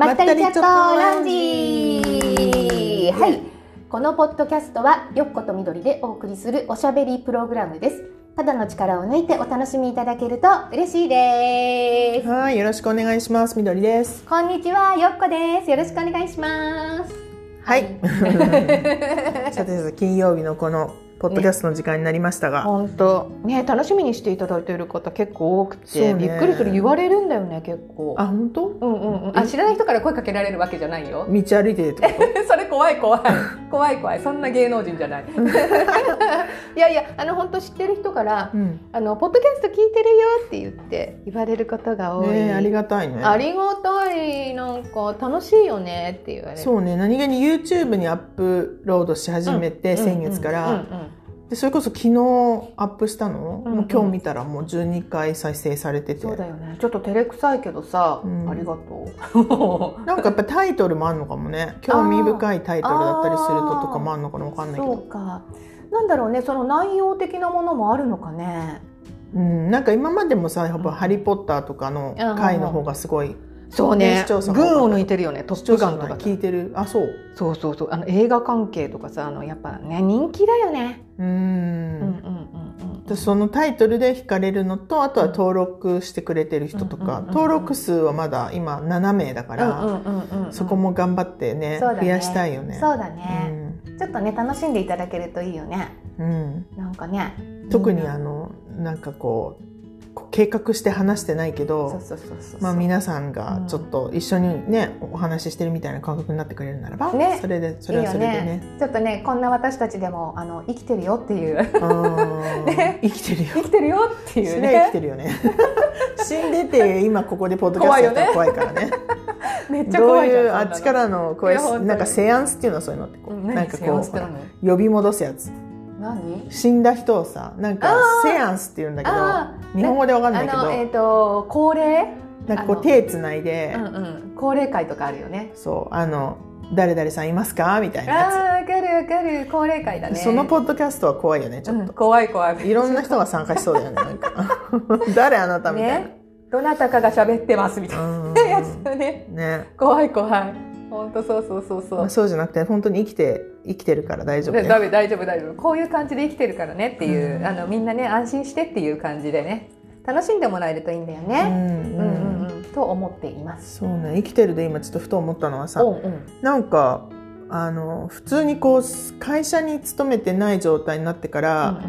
まったりチャットラウンジ。はい。このポッドキャストはよっことみどりでお送りするおしゃべりプログラムです。肌の力を抜いてお楽しみいただけると嬉しいです。はい、よろしくお願いします。みどりです。こんにちはよっこです。よろしくお願いします。はい。さてさて、金曜日のこのポッドキャストの時間になりましたが、本当。ね楽しみにしていただいている方結構多くて、ね。びっくりする言われるんだよね結構。あ、本当？うんうんうん。あ知らない人から声かけられるわけじゃないよ。道歩いて それ怖い怖い。怖い怖い。そんな芸能人じゃない。いやいやあの本当知ってる人からと？うん。あのポッドキャスト聞いてるよって言って言われることが多い、ねえありがたいね。ありがたい。なんか楽しいよねって言われる。そうね、何気に YouTube にアップロードし始めて、先月から、うんうんでそれこそ昨日アップしたの、うんうん。今日見たらもう12回再生されてて。そうだよね。ちょっと照れくさいけどさ、うん。ありがとう。なんかやっぱタイトルもあるのかもね。興味深いタイトルだったりするととかもあるのかなわかんないけそうどか。なんだろうねその内容的なものもあるのかね。うん、なんか今までもさやっぱ「ハリー・ポッター」とかの回の方がすごいそうね。群を抜いてるよね。トップガンと。か聞いてる。あそう。そうそうそう。あの映画関係とかさあのやっぱね人気だよね。うーんうんうんうん。でそのタイトルで惹かれるのとあとは登録してくれてる人とか、登録数はまだ今7名だから、そこも頑張ってね増やしたいよね。そうだね、ちょっとね楽しんでいただけるといいよね。うん。うんなんかね。特にあのなんかこう計画して話してないけど皆さんがちょっと一緒にね、お話ししてるみたいな感覚になってくれるならば、ね。それでそれはそれでね。ちょっとねこんな私たちでもあの生きてるよっていう。ね。生きてるよ。生きてるよっていうそれは生きねてるよね。死んでて今ここでポッドキャストやったら怖いからね。めっちゃどう怖いじゃんいうあっちからの声なんかセアンスっていうのはそういうのってこう、なんかこう呼び戻すやつ何？死んだ人をさなんかセアンスって言うんだけど日本語でわかんないけど、あのえっ、と高齢なんかこう手つないで、うんうん。高齢会とかあるよね。そうあの誰々さんいますか？みたいなやつ。ああわかるわかる。高齢会だね。そのポッドキャストは怖いよねちょっと、うん怖い怖い。いろんな人が参加しそうだよねなんか。誰あなたみたいな、ね。どなたかが喋ってますみたいうんなやつだねね。怖い怖い本当そうそうそうそう。まあそうじゃなくて本当に生きて生きてるから大丈夫でね大丈夫大丈夫。こういう感じで生きてるからねっていう、うん。あのみんなね安心してっていう感じでね。楽しんでもらえるといいんだよね、うんうん。うんうんうん。と思っています。そうね。生きてるで今ちょっとふと思ったのはさうんうん。なんかあの普通にこう会社に勤めてない状態になってから、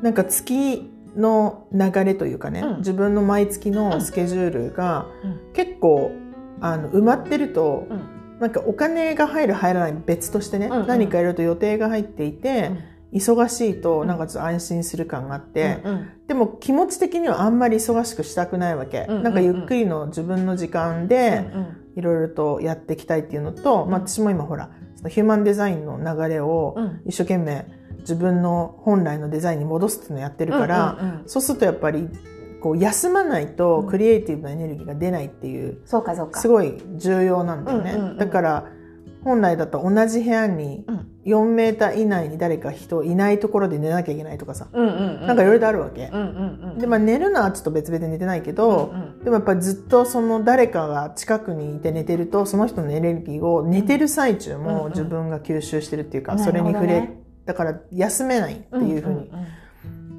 なんか月の流れというかね、うん。自分の毎月のスケジュールがうん。結構あの埋まってると、うんなんかお金が入る入らない別としてね、うんうん。何かやると予定が入っていて、忙しいとなんかちょっと安心する感があって、うんうん。でも気持ち的にはあんまり忙しくしたくないわけ、うんうんうん。なんかゆっくりの自分の時間でいろいろとやっていきたいっていうのと、まあ、私も今ほらそのヒューマンデザインの流れをうん。一生懸命自分の本来のデザインに戻すっていうのをやってるから、うんうんうん。そうするとやっぱりこう休まないとクリエイティブなエネルギーが出ないっていうそうかそうか。すごい重要なんだよね、うんうんうん。だから本来だと同じ部屋にうん。4メーター以内に誰か人いないところで寝なきゃいけないとかさ、うんうんうんなんかいろいろあるわけ、うんうんうん。でまあ寝るのはちょっと別々で寝てないけど、うんうん。でもやっぱりずっとその誰かが近くにいて寝てるとその人のエネルギーを寝てる最中うんうん。も自分が吸収してるっていうか、なるほどね。それに触れだから休めないっていうふうに、んん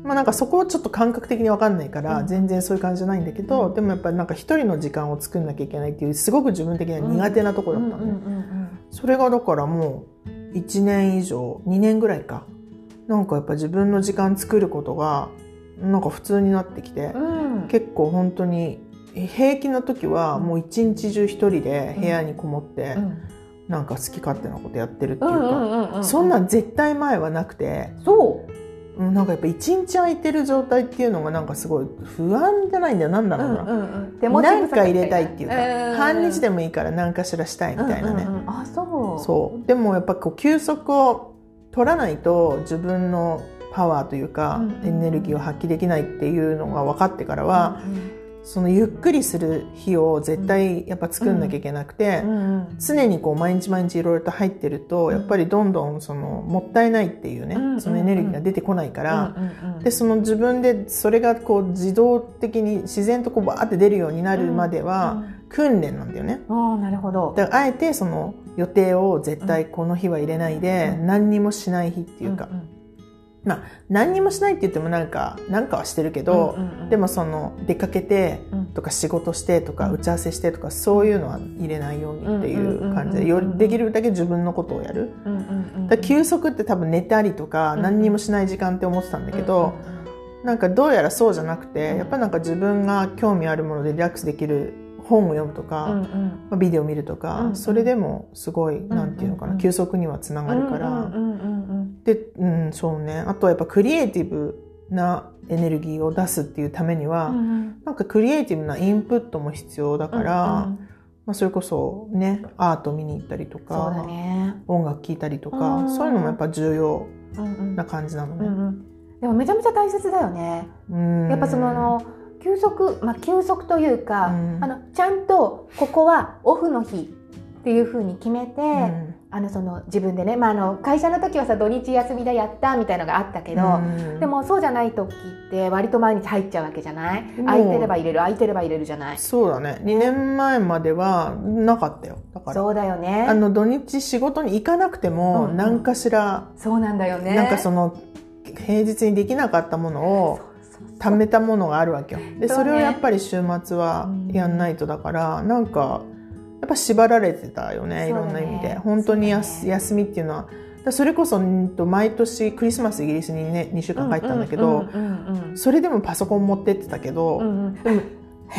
まあなんかそこをちょっと感覚的に分かんないから、うん。全然そういう感じじゃないんだけど、うん。でもやっぱりなんか一人の時間を作んなきゃいけないっていうすごく自分的には苦手なところだったのね、うんうんうんそれがだからもう1年以上2年ぐらいか。なんかやっぱ自分の時間作ることがなんか普通になってきて、うん。結構本当に平気な時はもう一日中一人で部屋にこもって、うん。なんか好き勝手なことやってるっていうか、そんなん絶対前はなくて、そう。うんなんかやっぱ一日空いてる状態っていうのがなんかすごい不安じゃないんだよ。なんだろうな、うんうんうん。なんか入れたいっていうか、うん半日でもいいから何かしらしたいみたいなね、うんうんうん。あそう。そう。でもやっぱこう休息を取らないと自分のパワーというか、うんうんエネルギーを発揮できないっていうのが分かってからは、うんそのゆっくりする日を絶対やっぱ作んなきゃいけなくて、常にこう毎日毎日いろいろと入ってると、うん。やっぱりどんどんそのもったいないっていうね、うんそのエネルギーが出てこないから、でその自分でそれがこう自動的に自然とこうバーって出るようになるまでは、訓練なんだよね。おーなるほど。だからあえてその予定を絶対この日は入れないで、うん何にもしない日っていうか、んんまあ何にもしないって言ってもなんかなんかはしてるけど、うんうんうん。でもその出かけてうん。とか仕事してとかうん。打ち合わせしてとかそういうのは入れないようにっていう感じでできるだけ自分のことをやる。うんうんうんだから休息って多分寝たりとかうん何にもしない時間って思ってたんだけど、うんうんなんかどうやらそうじゃなくて、うん。やっぱなんか自分が興味あるものでリラックスできる本を読むとか、うんうん。まあ、ビデオ見るとか、うんそれでもすごい、なんていうのかな、うん休息にはつながるから、うんうんうんうんで、うん、そうね。あとはやっぱクリエイティブなエネルギーを出すっていうためには、うんうん。なんかクリエイティブなインプットも必要だから、うんうん。まあ、それこそねアート見に行ったりとか、ね。音楽聴いたりとか、うんそういうのもやっぱ重要な感じなのね。うんうん。でもめちゃめちゃ大切だよね。うん。やっぱその休息、まあ休息というか、うん。あのちゃんとここはオフの日っていうふうに決めて、うんあのその自分でね、まああの会社の時はさ土日休みだやったみたいのがあったけど。うん。でもそうじゃない時って割と毎日入っちゃうわけじゃない？空いてれば入れる空いてれば入れるじゃない？そうだね。2年前まではなかったよ。だから。そうだよね。あの土日仕事に行かなくてもうんうん。何かしら、そうなんだよね。なんかその平日にできなかったものを貯めたものがあるわけよ。でそれをやっぱり週末はやんないとだからなんかぱ縛られてたよねいろんな意味で、本当にやそうだね。休みっていうのは。それこそうんと毎年クリスマスイギリスにね2週間帰ったんだけど、うんうんうんそれでもパソコン持ってってたけど、うんうん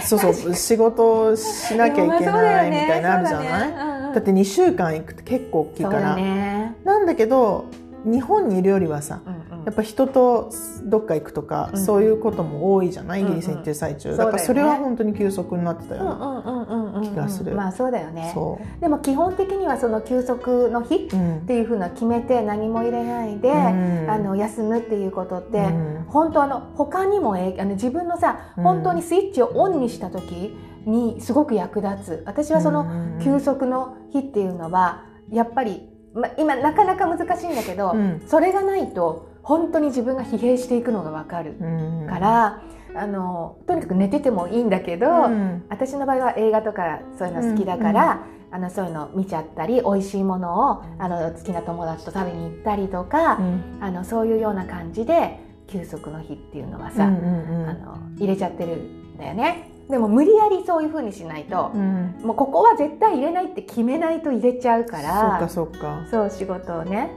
そうそう仕事しなきゃいけないみたいなのあるじゃない？だ,、だって2週間行くって結構大きいから、ね。なんだけど日本にいるよりはさうんうん。やっぱ人とどっか行くとか、うんそういうことも多いじゃない？イうんギリスに行ってる最中、うんだからそれは本当に休息になってたような、うんうんうんうんうん気がするまあそうだよね。そでも基本的にはその休息の日う、うん。っていうふうな決めて何も入れないで、うん。あの休むっていうことって、うん。本当あの他にもえあの自分のさうん。本当にスイッチをオンにした時にすごく役立つ。私はそのうん休息の日っていうのはやっぱり、ま、今なかなか難しいんだけど、うん。それがないと本当に自分が疲弊していくのが分かるうん。から、あのとにかく寝ててもいいんだけど、うん。私の場合は映画とかそういうの好きだから、あのそういうの見ちゃったり美味しいものをあの好きな友達と食べに行ったりとか、うん。あのそういうような感じで休息の日っていうのはさ、うんうんうん。あの入れちゃってるんだよね。でも無理やりそういう風にしないとう、ん。もうここは絶対入れないって決めないと入れちゃうからそっかそっか。そう仕事をね。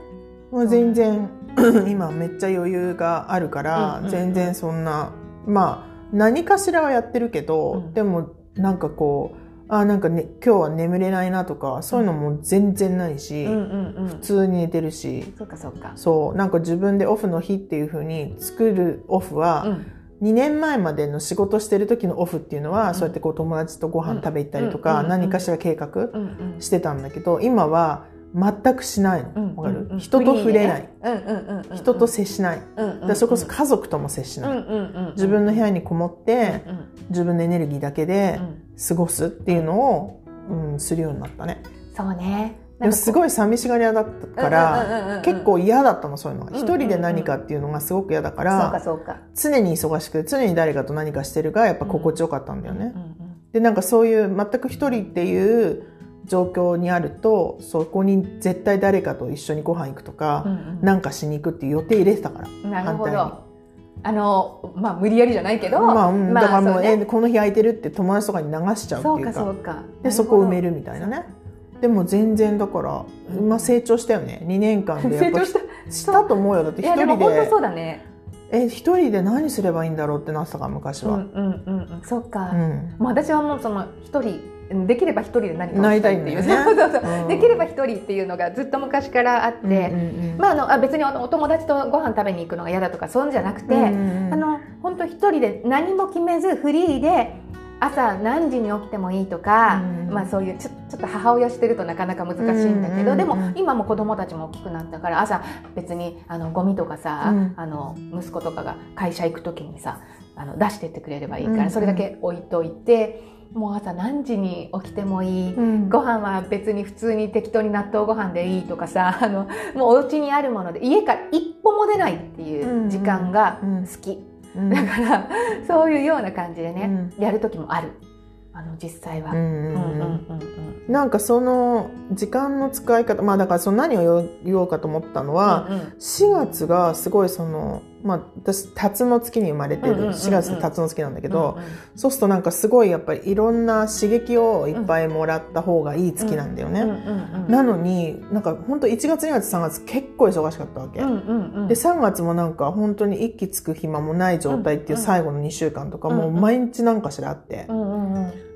もう全然 今めっちゃ余裕があるから、うんうんうん。全然そんなまあ何かしらはやってるけど、うん。でもなんかこうあなんか、ね、今日は眠れないなとかそういうのも全然ないし、うんうんうん。普通に寝てるし。そうかそうか。そうなんか自分でオフの日っていう風に作るオフは、うん。2年前までの仕事してる時のオフっていうのは、うん。そうやってこう友達とご飯食べ行ったりとか、うん何かしら計画してたんだけど今は全くしないの、うん。人と触れない、うんうんうんうん。人と接しない、だそれこそ家族とも接しない、うんうんうん自分の部屋にこもって、うん自分のエネルギーだけでうん。過ごすっていうのを、うん、するようになったね。そうね。でもすいごい寂しがり屋だったから、結構嫌だったのそういうのが。一人で何かっていうのがすごく嫌だかそうら、かそうか。常に忙しくて常に誰かと何かしてるがやっぱ心地よかったんだよね、うんうん。でなんかそういう全く一人っていう状況にあるとそこに絶対誰かと一緒にご飯行くとか、うんうんなんかしに行くっていう予定入れてたからなるほど。あのまあ無理やりじゃないけど、まあ、うんだからもう、ねえこの日空いてるって友達とかに流しちゃうってそうかいうかそうか。でそこを埋めるるみたいなねでも全然だから、まあ、成長したよね2年間でやっぱ成長した。したと思うよだっていやで一人でも本当そうだね。え一人で何すればいいんだろうってなってたから昔は、うんうんうんうん。そうか。うん私はもうその一人できれば一人で何かしたいっていう。ね。できれば一人っていうのがずっと昔からあって、まああのあ別にあのお友達とご飯食べに行くのが嫌だとかそういうんじゃなくて、うんうんうん。あの本当一人で何も決めずフリーで朝何時に起きてもいいとか、うんまあそういうちょちょっと母親してるとなかなか難しいんだけど、でも今も子供たちも大きくなったから朝別にあのゴミとかさ、うん。あの息子とかが会社行く時にさあの出してってくれればいいから、それだけ置いといてもう朝何時に起きてもいい。うん。ご飯は別に普通に適当に納豆ご飯でいいとかさ あのもうお家にあるもので家から一歩も出ないっていう時間がうん。うん好き、うん。だから そういうような感じでね、やる時もある。あの実際は。なんかその時間の使い方まあだからその何を言おう言おうかと思ったのは、うんうん。4月がすごいそのまあ私辰の月に生まれてる。うんうんうんうん。4月って辰の月なんだけど、そうするとなんかすごいやっぱりいろんな刺激をいっぱいもらった方がいい月なんだよね。なのになんか本当1月2月3月結構忙しかったわけ。で3月もなんか本当に一気つく暇もない状態っていう最後の2週間とかもう毎日なんかしらあって。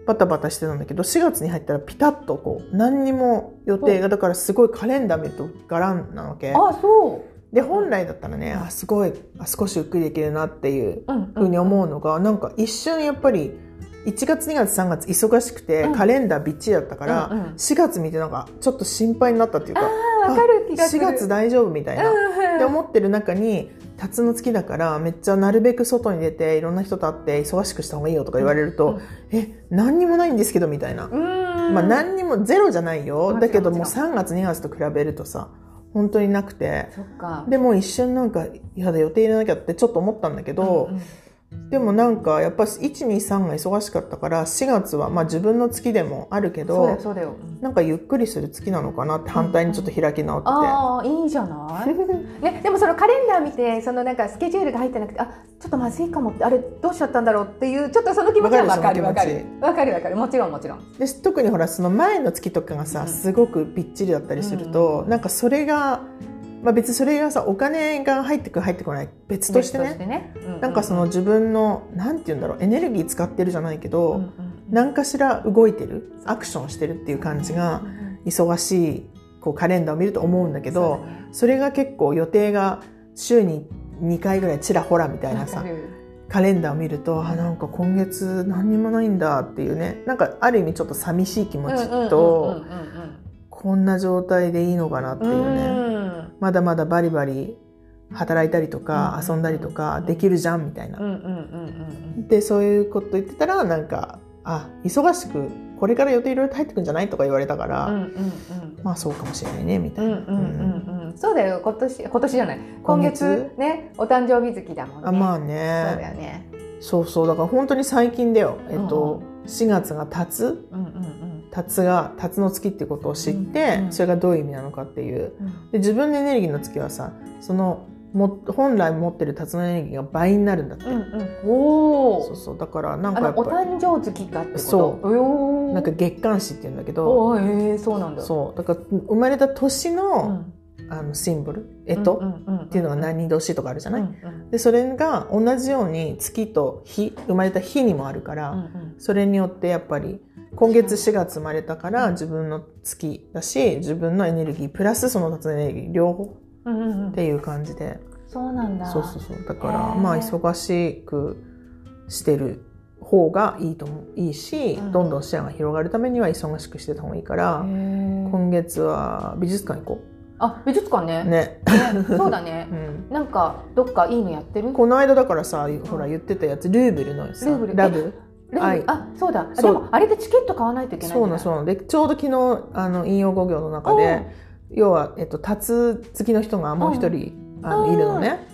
バタバタしてたんだけど4月に入ったらピタッとこう何にも予定がだからすごいカレンダー見るとガランなわけ。あそう。で本来だったらねあすごいあ少しゆっくりできるなっていううんふうに思うのがなんか一瞬やっぱり1月2月3月忙しくてうん。カレンダーびっちりだったからうんうん。4月見てなんかちょっと心配になったっていうかあわかる気がす4る。月大丈夫みたいなうんって思ってる中に辰の月だからめっちゃなるべく外に出ていろんな人と会って忙しくした方がいいよとか言われると、うん。え何にもないんですけどみたいな、まあ何にもゼロじゃないよ。だけどもうもちろ3月2月と比べるとさ本当になくて。でも一瞬なんかやだ予定入れなきゃってちょっと思ったんだけど、うんうんでもなんかやっぱ123が忙しかったから4月はまあ自分の月でもあるけどそうだよ。なんかゆっくりする月なのかなって反対にちょっと開き直ってて。ああいいじゃない？ねでもそのカレンダー見てそのなんかスケジュールが入ってなくてあちょっとまずいかもってあれどうしちゃったんだろうっていうちょっとその気持ちはわかるわかるるわかるわかるもちろんもちろん。で特にほらその前の月とかがさ、うんすごくびっちりだったりすると、うんなんかそれが、まあ、別にそれがさお金が入ってくる入ってこない。別としてね。別ね。ううなんかその自分のなんて言うんだろうエネルギー使ってるじゃないけど、うんうん何かしら動いてるアクションしてるっていう感じが忙しいこうカレンダーを見ると思うんだけどそね。それが結構予定が週に2回ぐらいちらほらみたいなさカレンダーを見るとあなんか今月何にもないんだっていうね。なんかある意味ちょっと寂しい気持ちとこんな状態でいいのかなってうんうんうんいうね。うん。まだまだバリバリ働いたりとかうん。遊んだりとかできるじゃんみたいな。うんうんうんうんでそういうこと言ってたらなんかあ忙しくこれから予定いろいろ入ってくんじゃないとか言われたから、うんうんうん。まあそうかもしれないねみたいな、うんうんうんうん。そうだよ。今年今年じゃない。今今月？月ねお誕生日月だもんね。あまあそうだねよね。そうそう。だから本当に最近だよ。えっと、4月が経つ？うんうん辰が辰の月っていうことを知って、うんうん。それがどういう意味なのかっていう。うん。で自分のエネルギーの月はさそのも本来持ってる辰のエネルギーが倍になるんだって、うんうん。おおそうそう。だからなんかおやっぱり。誕生月がってこと？そう。なんか月刊誌っていうんだけど。おーえー、そうなんだ。そう。だから生まれた年うの,、ん。あのシンボル干支、っていうのが何年とかあるじゃない、うんうん。でそれが同じように月と日生まれた日にもあるから、うんうん。それによってやっぱり今月4月生まれたから自分の月だし自分のエネルギープラスその辰のエネルギー両方うんうんうんっていう感じでそうなんだ。そうそうそう。だからまあ忙しくしてる方がいいと思ういいし、うん。どんどん視野が広がるためには忙しくしてた方がいいから、今月は美術館行こあ美術館ね。うね、ねそうだね。うん、なんかどっかいいのやってる？この間だからさほら言ってたやつルーブルのさルーブル。ラブ？あそうだ。でもあれでチケット買わないといけないそうなんそうでちょうど昨日あの引用語行の中で要は、えっと、辰月の人がもう一人、あうんのいるのね。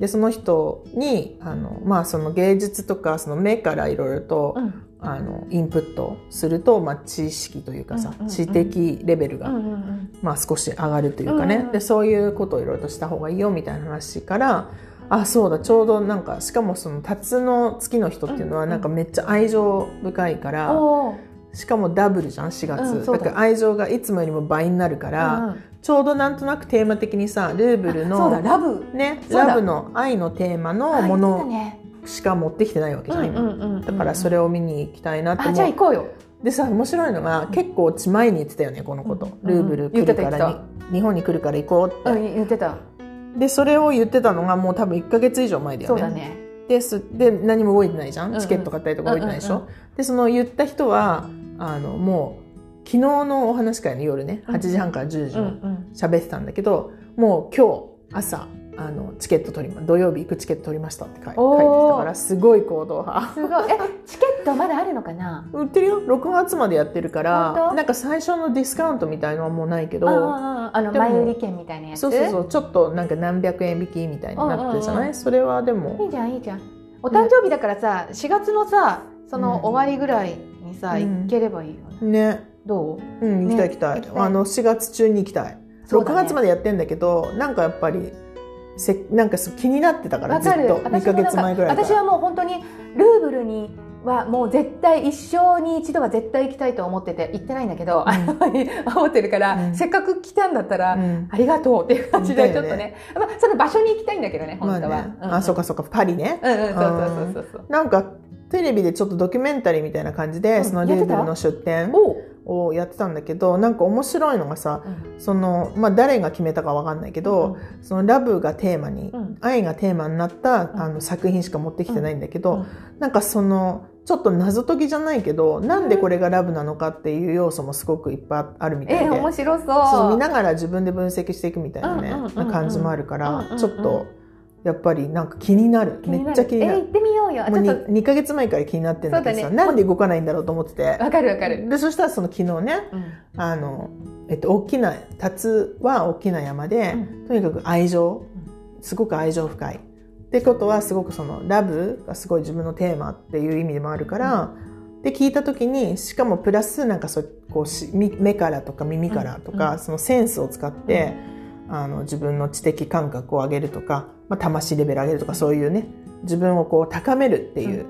でその人にあの、まあ、その芸術とかその目からいろいろと、うん。あのインプットすると、まあ、知識というかさ、知的レベルが、うんうんうん。まあ、少し上がるというかね、うんうん。でそういうことをいろいろとした方がいいよみたいな話からあそうだ。ちょうどなんかしかもその辰の月の人っていうのはうんうん。なんかめっちゃ愛情深いから。おー。しかもダブルじゃん4月、うんだ。だから愛情がいつもよりも倍になるから、うんうん。ちょうどなんとなくテーマ的にさルーブルのラブ。ねラブの愛のテーマのものね。しか持ってきてないわけじゃん、今うんうんうんうん。だからそれを見に行きたいなってあ思う。じゃあ行こうよ。でさ面白いのが結構うち前に言ってたよねこのこと、うんルーブル来るからに。日本に来るから行こうって、うん言ってたでそれを言ってたのがもう多分1か月以上前だよね。そうだね。です。で何も動いてないじゃん、チケット買ったりとか動いてないでしょ、でその言った人はあのもう昨日のお話会の夜ね8時半から10時喋ってたんだけど、もう今日朝あのチケット取りま土曜日行くチケット取りましたって書いてきたからすごい行動派。すごい。えチケットまだあるのかな？売ってるよ。6月までやってるからなんか最初のディスカウントみたいのはもうないけどあの前売り券みたいなやつ？そうそうそうちょっとなんか何百円引きみたいになってるじゃない、それはでもいいじゃんいいじゃん。お誕生日だからさ4月のさそのうん。終わりぐらいににさ、うん。行ければいいよね。ね。どう？うん行きたい行きたい,、あの4月中に行きたい、6そうだね。月までやってんだけどなんかやっぱりせなんか気になってたからずっと2ヶ私もなんか月前ぐらいから。私はもう本当にルーブルにはもう絶対一生に一度は絶対行きたいと思ってて行ってないんだけど、思ってるから、うん。せっかく来たんだったら、うん。ありがとうっていう感じでちょっとだよね。まあ、その場所に行きたいんだけどね本当は、まあね、うん。あそうかそうかパリね、うんうんそうそうそうそうなんかテレビでちょっとドキュメンタリーみたいな感じで、うん。そのルーブルの出店。おうをやってたんだけどなんか面白いのがさうん。その、まあ、誰が決めたかわかんないけど、そのラブがテーマに、うん。愛がテーマになった、ん。あの作品しか持ってきてないんだけど、うん。なんかそのちょっと謎解きじゃないけどなんでこれがラブなのかっていう要素もすごくいっぱいあるみたいで、えー、面白そう。そう見ながら自分で分析していくみたいなね、うんうんうんうんな感じもあるから、うんうんうん。ちょっとやっぱりなんか気になる。めっちゃ気になる。えー行。ってみようよ。あもうちょっと。2, ヶ月前から気になってんだけどさ、ね。なんで動かないんだろうと思ってて。わかるわかる、でそしたらその昨日ねうん。あの、えっと、大きな竜は大きな山で、うん。とにかく愛情すごく愛情深い。ってことはすごくそのラブがすごい自分のテーマっていう意味でもあるから、で聞いた時にしかもプラスなんかそうこうしみ目からとか耳からとか、うん。そのセンスを使って、あの自分の知的感覚を上げるとか、まあ、魂レベル上げるとかそういうね自分をこう高めるっていう、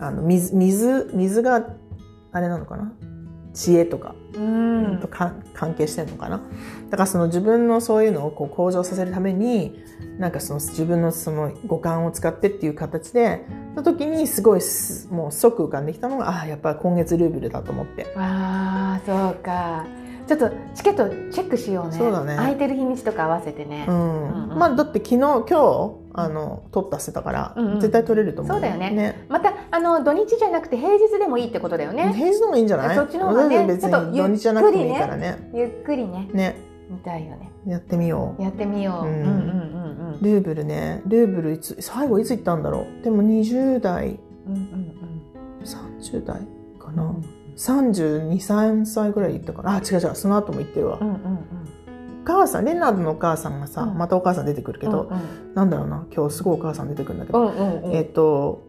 あの水水水があれなのかな？知恵とかうん。とか関係してるのかな？だからその自分のそういうのをこう向上させるためになんかその自分のその五感を使ってっていう形での時にすごいすもう即浮かんできたのがああやっぱり今月ルーブルだと思って。ああそうかちょっとチケットチェックしようね。そうだね。空いてる日にちとか合わせてね、うん、うんうん。まあだって昨日今日あの取ったせたから、うんうん。絶対取れると思うそうだよね。またあの土日じゃなくて平日でもいいってことだよね。平日の方がいいんじゃない？そっちの方がね私別に土日じゃなくてもいいからね。ゆっくりね。ね。見たいよね。やってみよう。やってみよう、ううんん、うんうん。ルーブルね。ルーブルいつ最後いつ行ったんだろう？でも20代。うんうんうん。30代かな、323歳ぐらい行ったからあ違う違うその後も行ってるわ、うんうんうん。お母さんレナードのお母さんがさ、うん。またお母さん出てくるけど、なんだろうな今日すごいお母さん出てくるんだけど、うんうんうん。えっ、と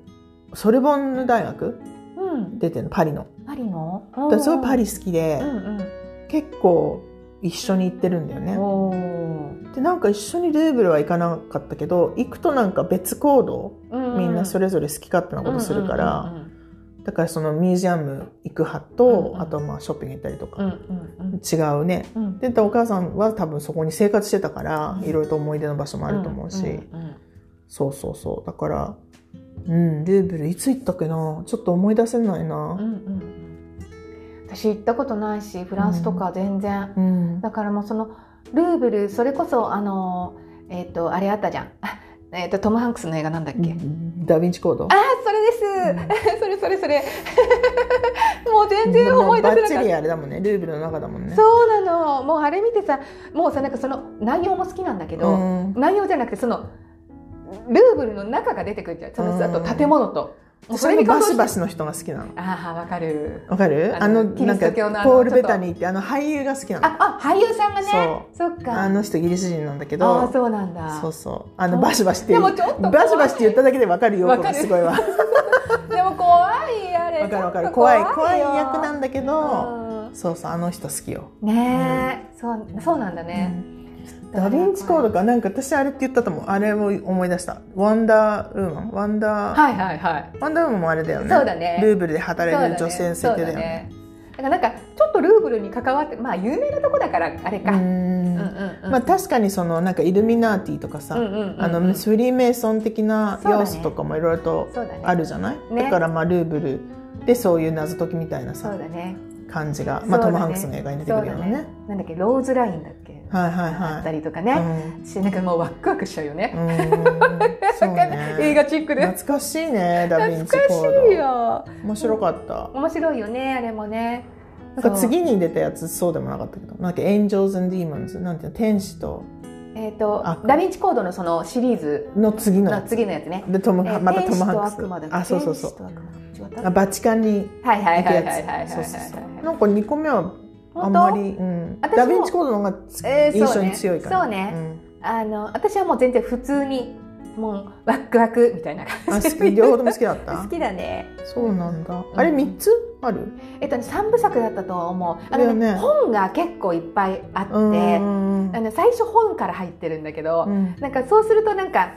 ソルボンヌ大学うん。出てるのパリの。パリの？私すごいパリ好きで、うん結構一緒に行ってるんだよね。でなんか一緒にルーブルは行かなかったけど行くとなんか別行動うんみんなそれぞれ好き勝手なことするから、うんうんだからそのミュージアム行く派と、うん。うんあとまあショッピング行ったりとか、うんうん違うね。うん。うんでお母さんは多分そこに生活してたから、いろいろと思い出の場所もあると思うし、んんそうそうそう。だからうんルーブルいつ行ったっけな？ちょっと思い出せないな。うんうんうん。私行ったことないしフランスとか全然、うん、だからもうそのルーブルそれこそあのえっ、とあれあったじゃんえっ、とトム・ハンクスの映画なんだっけ、ダヴィンチコード。あそれです、それそれそれ。もう全然思い出せなかっバッチリあれだもんね。ルーブルの中だもんね。たそうなの。もうあれ見てさもうさなんかその内容も好きなんだけど、うん。内容じゃなくてそのルーブルの中が出てくるじゃん。そのうん。あと建物と、それにバシバシの人が好きなの。ああわかる。わかる？ああのなんかポール・ベタニーってあの俳優が好きなの。ああ俳優さんがね。そっか。あの人イギリス人なんだけあど。あそうなんだ。そうそう。あのバシバシってでもちょっとバシバシって言っただけでわかるよわかる。すごいわ でも怖いあれ。わかるわかる。怖いよ。怖い役なんだけど。うん。そうそうあの人好きよ。ねえ、そうそうなんだね、ダヴィンチコードかなんか私あれって言ったと思う。あれを思い出した。ワンダーウーマン？ワンダー、はいはいはい。ワンダーウーマンもあれだよね。そうだね。ルーブルで働いてる女性そう設定だよね。ねだからなんかちょっとルーブルに関わってまあ有名なとこだからあれか、ううん。んうんうん。まあ確かにそのなんかイルミナーティとかさ、あのフリーメイソン的な要素とかもいろいろとあるじゃない、ね。だからまあルーブルでそういう謎解きみたいなそさうだね感じが、まあ、トム・ハンクスの映画に出てくるようなね。そうだなんだっけローズラインだっけ？はいはいあったはいりとかね、しなんかもうワックワクしちゃうよね、ね。映画チックで。懐かしいねダヴィンチコードしいよ。面白かった。面白いよねあれもね。なんか次に出たやつそうでもなかったけど。なんか Angels Demons なんていうの天使とえっ、とあダヴィンチコードのそのシリーズ。の次の。次のやつね。でトム、えーまたトム・ハンクス。あそうそうそう。あバチカンにはいはいはいはいはいそうそうそう。はいなんか2個目はあんまり、うん、ダヴィンチコードの方がえー印象に強いから、そうね。あの私はもう全然普通にもうワックワクみたいな感じ。好き両方とも好きだった？好きだね。そうなんだ、ん。あれ3つ？ある？えっとね三部作だったと思う。あの、ねね。本が結構いっぱいあって、うんあの最初本から入ってるんだけど、うん。なんかそうするとなんか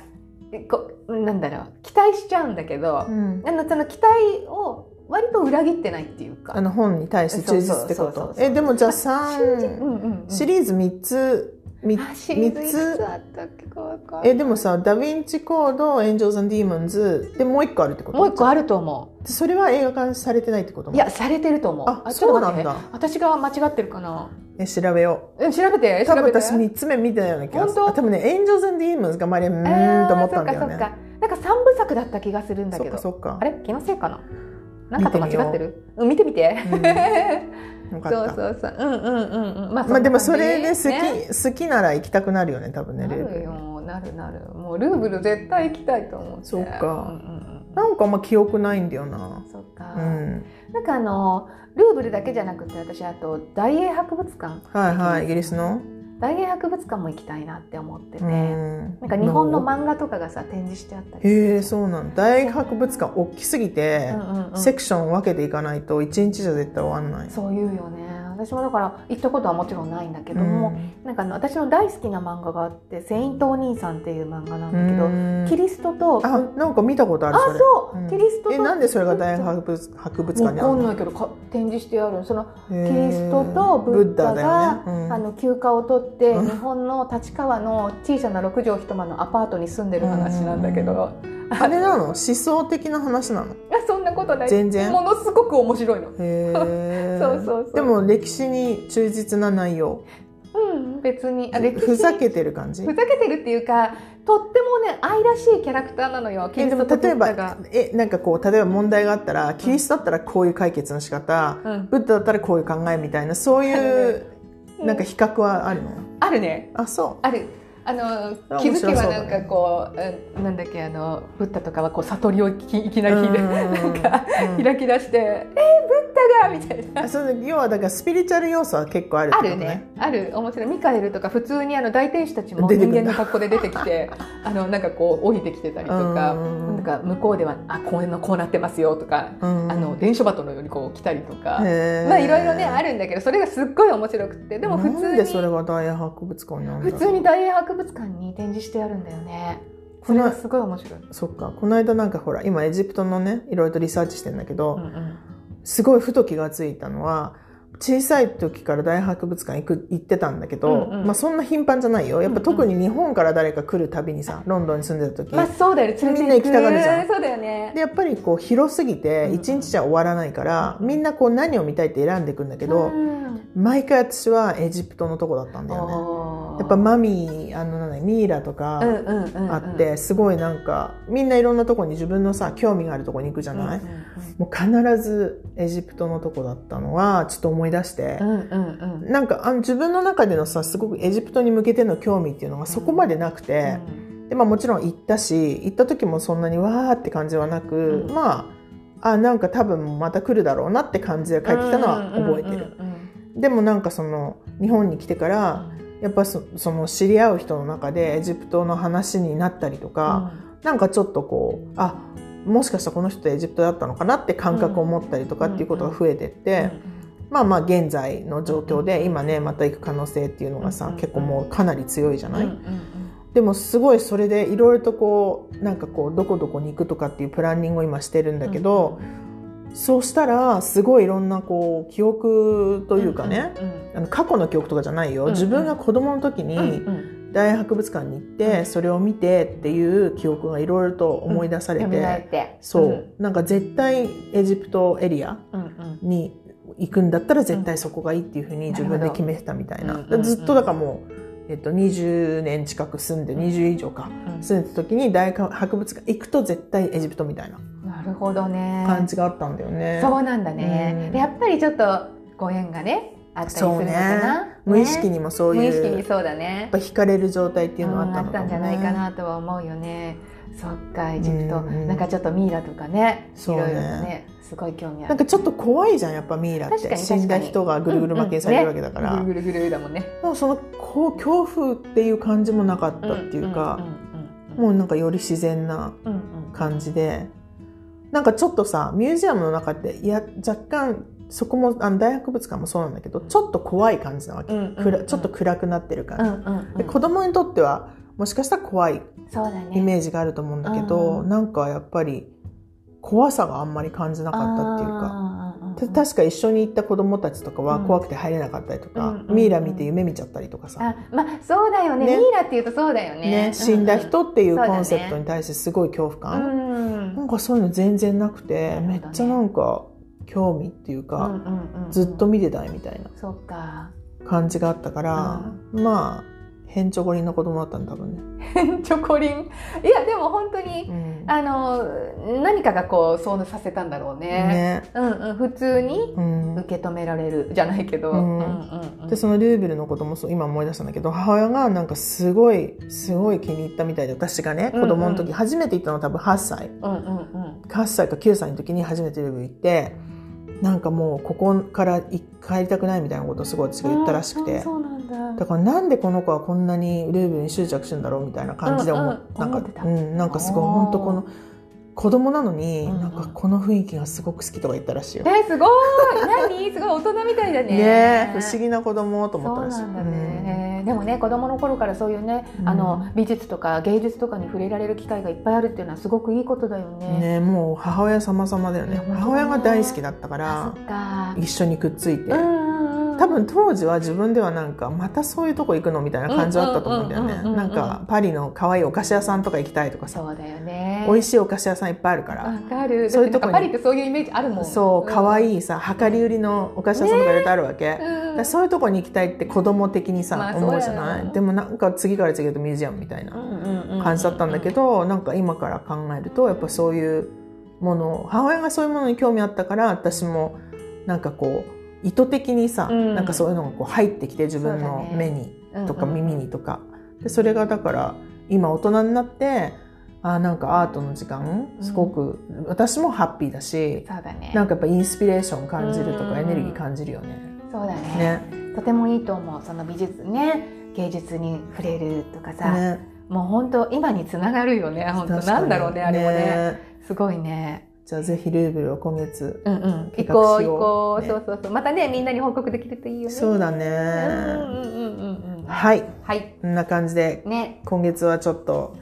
えこうなんだろう期待しちゃうんだけど、うん。あのその期待を割と裏切ってないっていうか。あの本に対して忠実ってこと？えでもじゃあう3んうんうん、シリーズ3つみあシリーズい三くつつあったっけ？かわかんない。えでもさダ・ヴィンチコード Angels Demons でもう一個あるってこと？もう一個あると思それは映画化されてないってことういやされてると思う。あそうなんだ。私が間違ってるかな？え調べよう。うん調べて多分調べて。私3つ目見てないような気がする。多分ねエンジェルズ・ディーモンズがまりうーんと思ったんだよね。なんか三部作だった気がするんだそけど。っかそっか。あれ？気のせいかな？なんかと間違ってる？うん見てみて、うん。そうった。そうそうう。んうんうんうん。まあまあでもそれで好き、ね。好きなら行きたくなるよね多分ねなルーブるよなるなるもうルーブル絶対行きたいと思って。そうか。うんうんうん。なんかあんま記憶ないんだよな。そっか、うん。なんかあのルーブルだけじゃなくて私あと大英博物館。はいはい。イギリスの？大英博物館も行きたいなって思ってて、うん。なんか日本の漫画とかがさ展示してあったりへえそうなんだ。大博物館大きすぎて、うんうんうん。セクション分けていかないと一日じゃ絶対終わんない。そう言うよね私もだから行ったことはもちろんないんだけども、なんかあの私の大好きな漫画があって「セイントお兄さん」っていう漫画なんだけど、うん。キリストとあなんか見たことあるあそれ。そう、うん。キリストとえなんでそれが大博物博物館にあるの？ないけどか展示してある。そのキリストとブッダがね。うん。あの休暇を取って、うん日本の立川の小さな6畳一間のアパートに住んでる話なんだけど、あれなの？思想的な話なの？いやそんなことない。全然？ものすごく面白いの。そうそうそう。でも歴史に忠実な内容。うん別に。あ歴史ふざけてる感じ？ふざけてるっていうかとってもね愛らしいキャラクターなのよキリストとブえばッダが、えなんかこう例えば問題があったらキリストだったらこういう解決の仕方、うん。ブッダだったらこういう考えみたいなそういううん。なんか比較はあるの、あるね。あそあるあの気づけばなんかこう、うんなんだっけあのブッダとかはこう悟りをいきいきなり、うんなんかうん。開き出して「えー、ブッダが!」みたいな。その要はだからスピリチュアル要素は結構あるってあことるね。ある。面白い。ミカエルとか普通にあの大天使たちも人間の格好で出てきて あのなんかこう降りてきてたりとかうんなんか向こうでは「あこういうのこうなってますよ」とか、うんあの伝書バトのようにこう来たりとか。まあいろいろねあるんだけどそれがすっごい面白くてでも普通なんでそれにが大博物館にあるん普通に大英博物館に展示してあるんだよね。それがすごい面白い、そっか。この間なんかほら今エジプトのねいろいろとリサーチしてんだけど、うんうん。すごいふと気がついたのは小さい時から大博物館行く行ってたんだけど、うんうん。まあそんな頻繁じゃないよ。やっぱうんうん。特に日本から誰か来るたびにさロンドンに住んでた時、まあそうだよ。みんな行きたがるじゃん。そうだよね。でやっぱりこう広すぎてうん一日じゃ終わらないから、みんなこう何を見たいって選んでいくんだけど、うん毎回私はエジプトのとこだったんだよねやっぱマミーあのなんだミイラとか、あってすごいなんかみんないろんなとこに自分のさ興味があるとこに行くじゃない、もう必ずエジプトのとこだったのはちょっと思い出して。う、なんかあの自分の中でのさすごくエジプトに向けての興味っていうのがそこまでなくて、でまあ、もちろん行ったし行った時もそんなにわーって感じはなく、うん。まああなんか多分また来るだろうなって感じで帰ってきたのは覚えてる、でもなんかその日本に来てからやっぱそその知り合う人の中でエジプトの話になったりとか、なんかちょっとこうあもしかしたらこの人エジプトだったのかなって感覚を持ったりとかっていうことが増えてって、まあまあ現在の状況で今ねまた行く可能性っていうのがさ、うん。結構もうかなり強いじゃない、うんうんうん。でもすごいそれでいろいろとこうなんかこうどこどこに行くとかっていうプランニングを今してるんだけど、そうしたらすごいいろんなこう記憶というかね、あの過去の記憶とかじゃないよ、自分が子供の時に、大博物館に行って、うん。それを見てっていう記憶がいろいろと思い出されて、そう、なんか絶対エジプトエリアに行くんだったら絶対そこがいいっていうふうに自分で決めてたみたいな、ずっとだからもう、えっと、20年近く住んで20以上かうん。住んでた時に大博物館行くと絶対エジプトみたいななるほどね。感じがあったんだよね。そうなんだね、うん。でやっぱりちょっとご縁がねあったりするのかな、ね。無意識にもそういう無意識にやっそうだね。ぱ惹かれる状態っていうのはあったね。うんあったんじゃないかなとは思うよね。そっかエジプト、うんうん。なんかちょっとミイラとかねいそうね。ろいろとねすごい興味ある。なんかちょっと怖いじゃんやっぱミイラって。死んだ人がぐるぐる巻きにされるわけだから、うんうんね。ぐるぐるぐるだもんね。でもそのこう恐怖っていう感じもなかったっていうか、うんうんもうなんかより自然なうんうん。感じでなんかちょっとさミュージアムの中っていや若干そこもあの大博物館もそうなんだけどちょっと怖い感じなわけ、うんうんうん。暗ちょっと暗くなってるう感じ、んうんうん。で子供にとってはもしかしたら怖いイメージがあると思うんだけど、うん。なんかやっぱり怖さがあんまり感じなかったっていうか。確か一緒に行った子供たちとかはうん。怖くて入れなかったりとか、うんミイラ見て夢見ちゃったりとかさ、あまあそうだよね。ね。ミイラっていうとそうだよね。ね死んだ人っていうコンセプトに対してすごい恐怖うん感、うん。なんかそういうの全然なくて、めっちゃなんか興味っていううんか、ずっと見てたいみたいなそっか。感じがあったから、まあへんちょこりんの子供だったんだ多分ね、チョコリンいやでも本当にうん。あの何かがこうそうさせたんだろうね。ね。うんうん。普通にうん。受け止められる。じゃないけど、うん。うんうんうん。でそのルーブルのこともそう今思い出したんだけど母親がなんかすごいすごい気に入ったみたいで私がね子供の時、うんうん初めて行ったの多分8歳。うんうんうん。8歳か9歳の時に初めてルーブル行ってなんかもうここからい帰りたくないみたいなことをすごい私が言ったらしくて。あそうなんだだからなんでこの子はこんなにルーブルに執着してるんだろうみたいな感じで思っうんうん。なんかうんなんかすごい本当この子供なのに、うんうん。なんかこの雰囲気がすごく好きとか言ったらしいよ。えすごい。何？すごい大人みたいだね。ねえ不思議な子供と思った。らしい。なんだね、でもね子供の頃からそういうね、うん。あの美術とか芸術とかに触れられる機会がいっぱいあるっていうのはすごくいいことだようんね。ねもう母親様々だよね。ね母親が大好きだったかあら。一緒にくっついて、うん、多分当時は自分ではなんかまたそういうとこ行くのみたいな感じはあったと思うんだよね。なんかパリの可愛いお菓子屋さんとか行きたいとかさ。そうだよね。美味しいお菓子屋さんいっぱいあるから、わかる。そういうとこパリってそういうイメージあるもん。そう可い。愛いさ量り売りのお菓子屋さんとかいろいろあるわけ、だかうん。らそういうとこに行きたいって子供的にさ、まあ思うじゃない？でもなんか次から次へとミュージアムみたいな感じだったんだけど、なんか今から考えるとやっぱそういうものを母親がそういうものに興味あったから私もなんかこう意図的にさ、うんなんかそういうのがこう入ってきて自分の目にとか耳にとか、でそれがだから今大人になってあーなんかアートの時間すごく、私もハッピーだしそうだね。なんかやっぱインスピレーション感じるとうんかエネルギー感じるよね。そうだねねとてもいいと思う。その美術ね、芸術に触れるとかさ、ねもう本当今につながるよね。本当なんだろうねあれもね。すごいね。じゃあぜひルーブルを今月うんうん。計行こう行こう、ねそうそうそう。またねみんなに報告できるといいよね。そうだうんね。うんうんうんうん。はい。はい。こんな感じで、ね。今月はちょっと、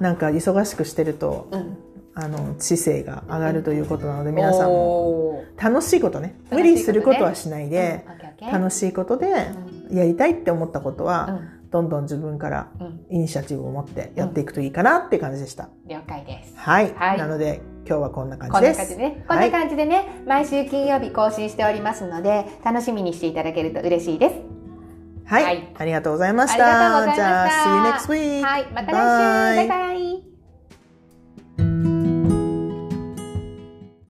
なんか忙しくしてると、うん。あの、知性が上がるということなので、皆さんもも楽しいことね、ね理することはしないで、楽ししいことでいやりたいって思ったことうは、んどんどん自分からうん。イニシアチブを持ってやっていくといいかなって感じでした。了解です。はい。はいなので、今日はこんな感こんじです。な感じでね。こんな感じでね、毎週金曜日更新しておりますので、楽しみにしていただけると嬉しいです。はい。はいありがとうございま。したじゃあ、see you next week. はい。また来週。バイバイ。